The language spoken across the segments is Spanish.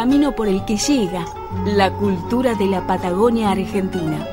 Camino por el que llega la cultura de la Patagonia Argentina.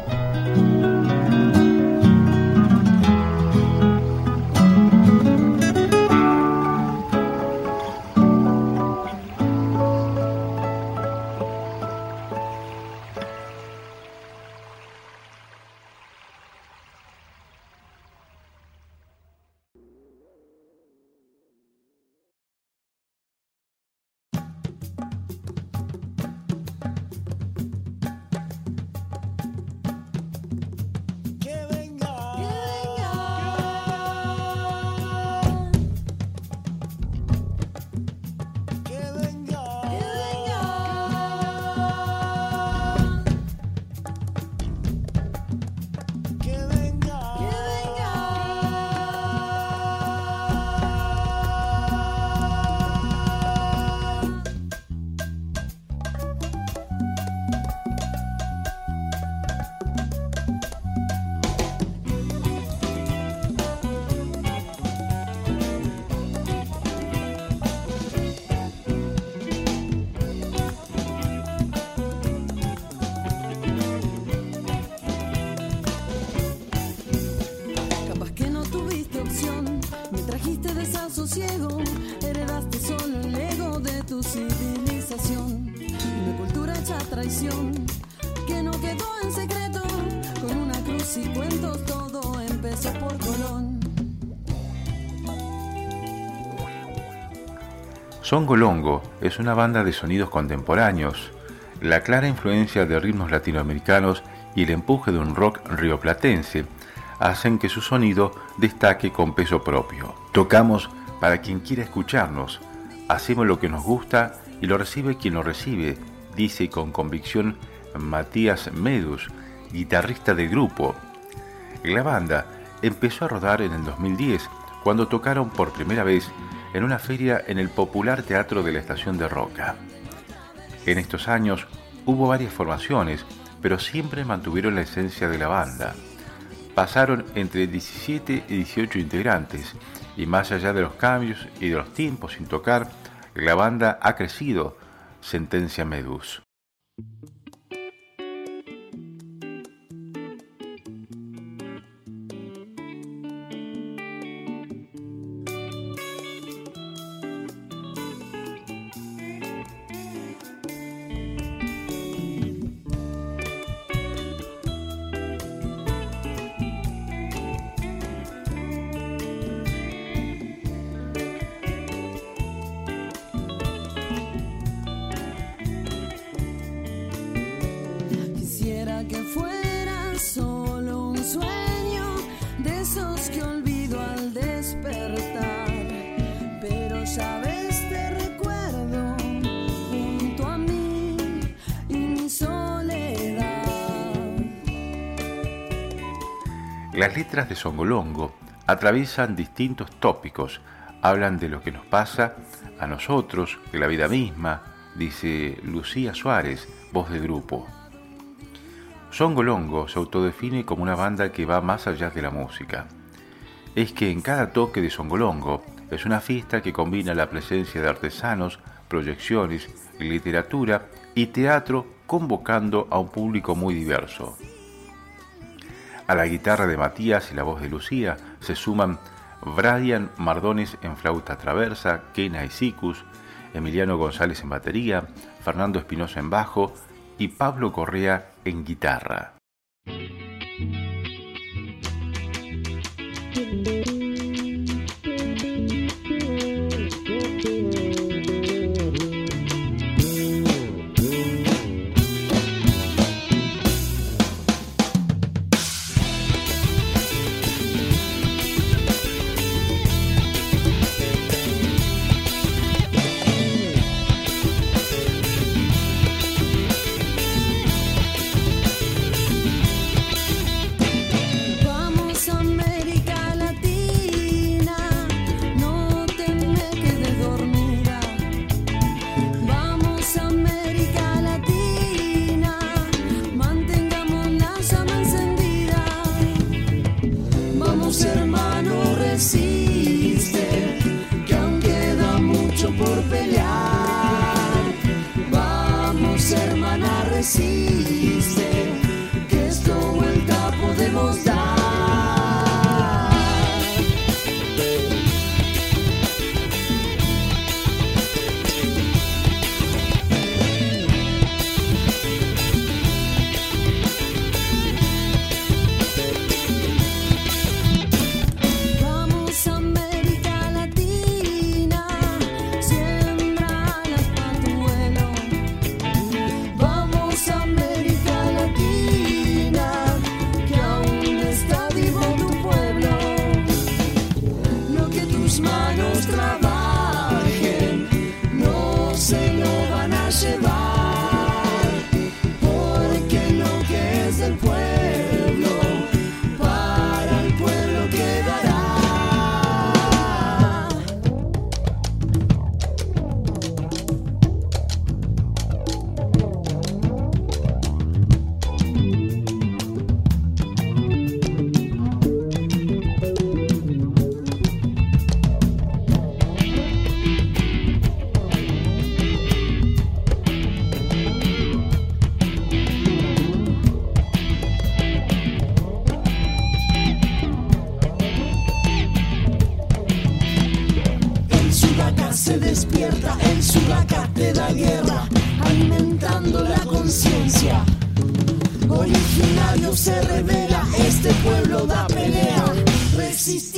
Son Golongo es una banda de sonidos contemporáneos. La clara influencia de ritmos latinoamericanos y el empuje de un rock rioplatense hacen que su sonido destaque con peso propio. Tocamos para quien quiera escucharnos, hacemos lo que nos gusta y lo recibe quien lo recibe, dice con convicción Matías Medus, guitarrista del grupo. La banda empezó a rodar en el 2010 cuando tocaron por primera vez en una feria en el popular Teatro de la Estación de Roca. En estos años hubo varias formaciones, pero siempre mantuvieron la esencia de la banda. Pasaron entre 17 y 18 integrantes, y más allá de los cambios y de los tiempos sin tocar, la banda ha crecido, sentencia Medus. Las letras de Songolongo atraviesan distintos tópicos, hablan de lo que nos pasa a nosotros, de la vida misma, dice Lucía Suárez, voz de grupo. Songolongo se autodefine como una banda que va más allá de la música. Es que en cada toque de Songolongo es una fiesta que combina la presencia de artesanos, proyecciones, literatura y teatro convocando a un público muy diverso. A la guitarra de Matías y la voz de Lucía se suman Brian Mardones en flauta traversa, Kena y Sicus, Emiliano González en batería, Fernando Espinosa en bajo y Pablo Correa en guitarra.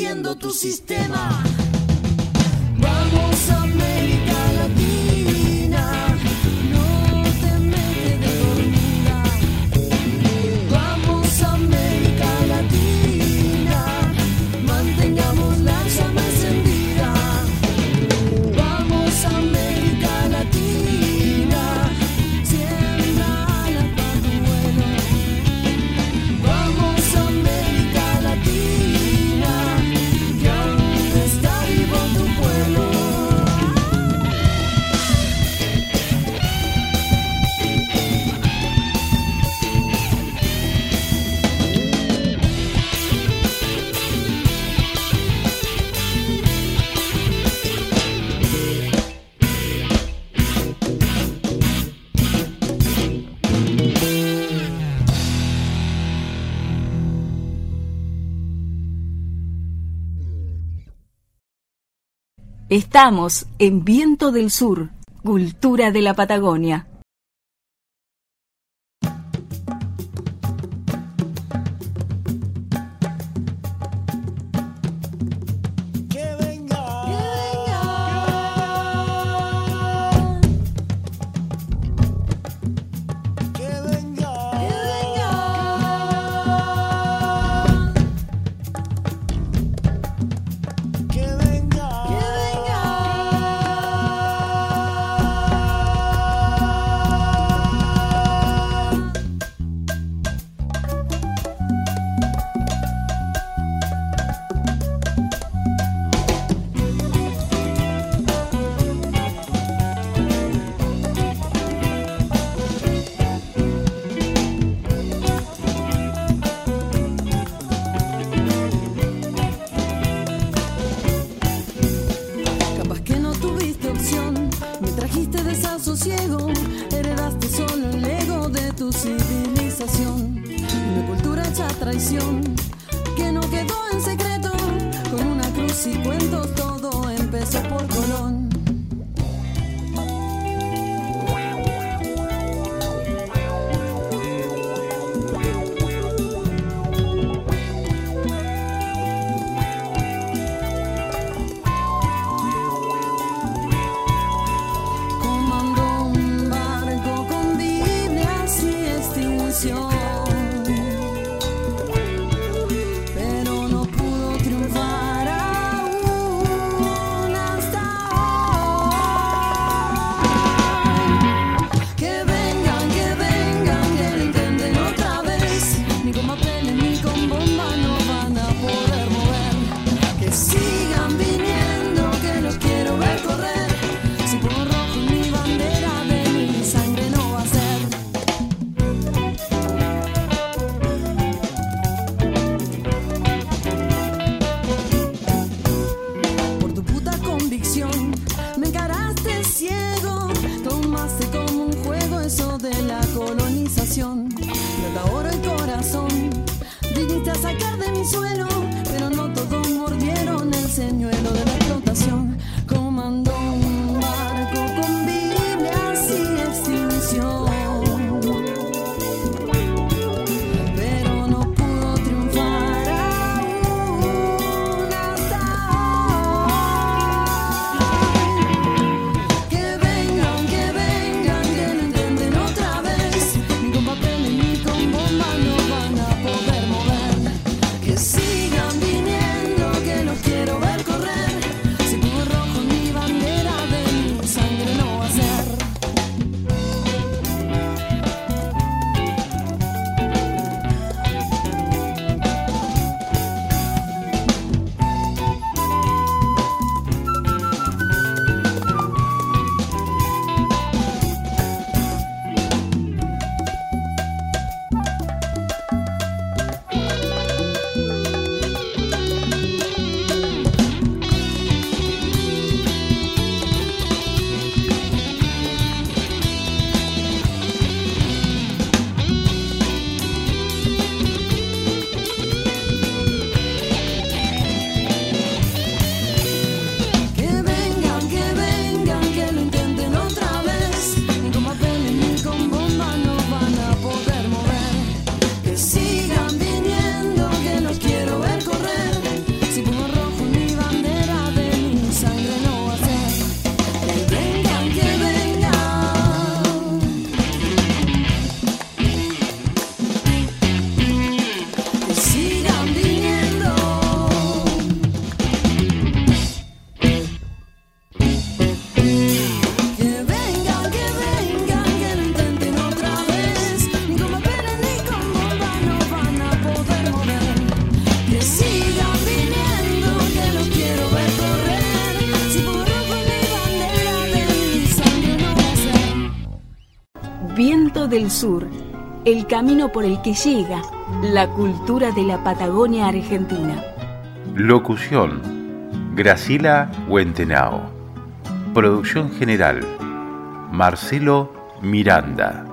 rompiendo tu sistema. Vamos América. Estamos en Viento del Sur, Cultura de la Patagonia. sosiego, heredaste solo el ego de tu civilización. Una cultura hecha traición, que no quedó en secreto, con una cruz y cuentos Sur, el camino por el que llega la cultura de la Patagonia Argentina. Locución, Gracila Huentenao. Producción general, Marcelo Miranda.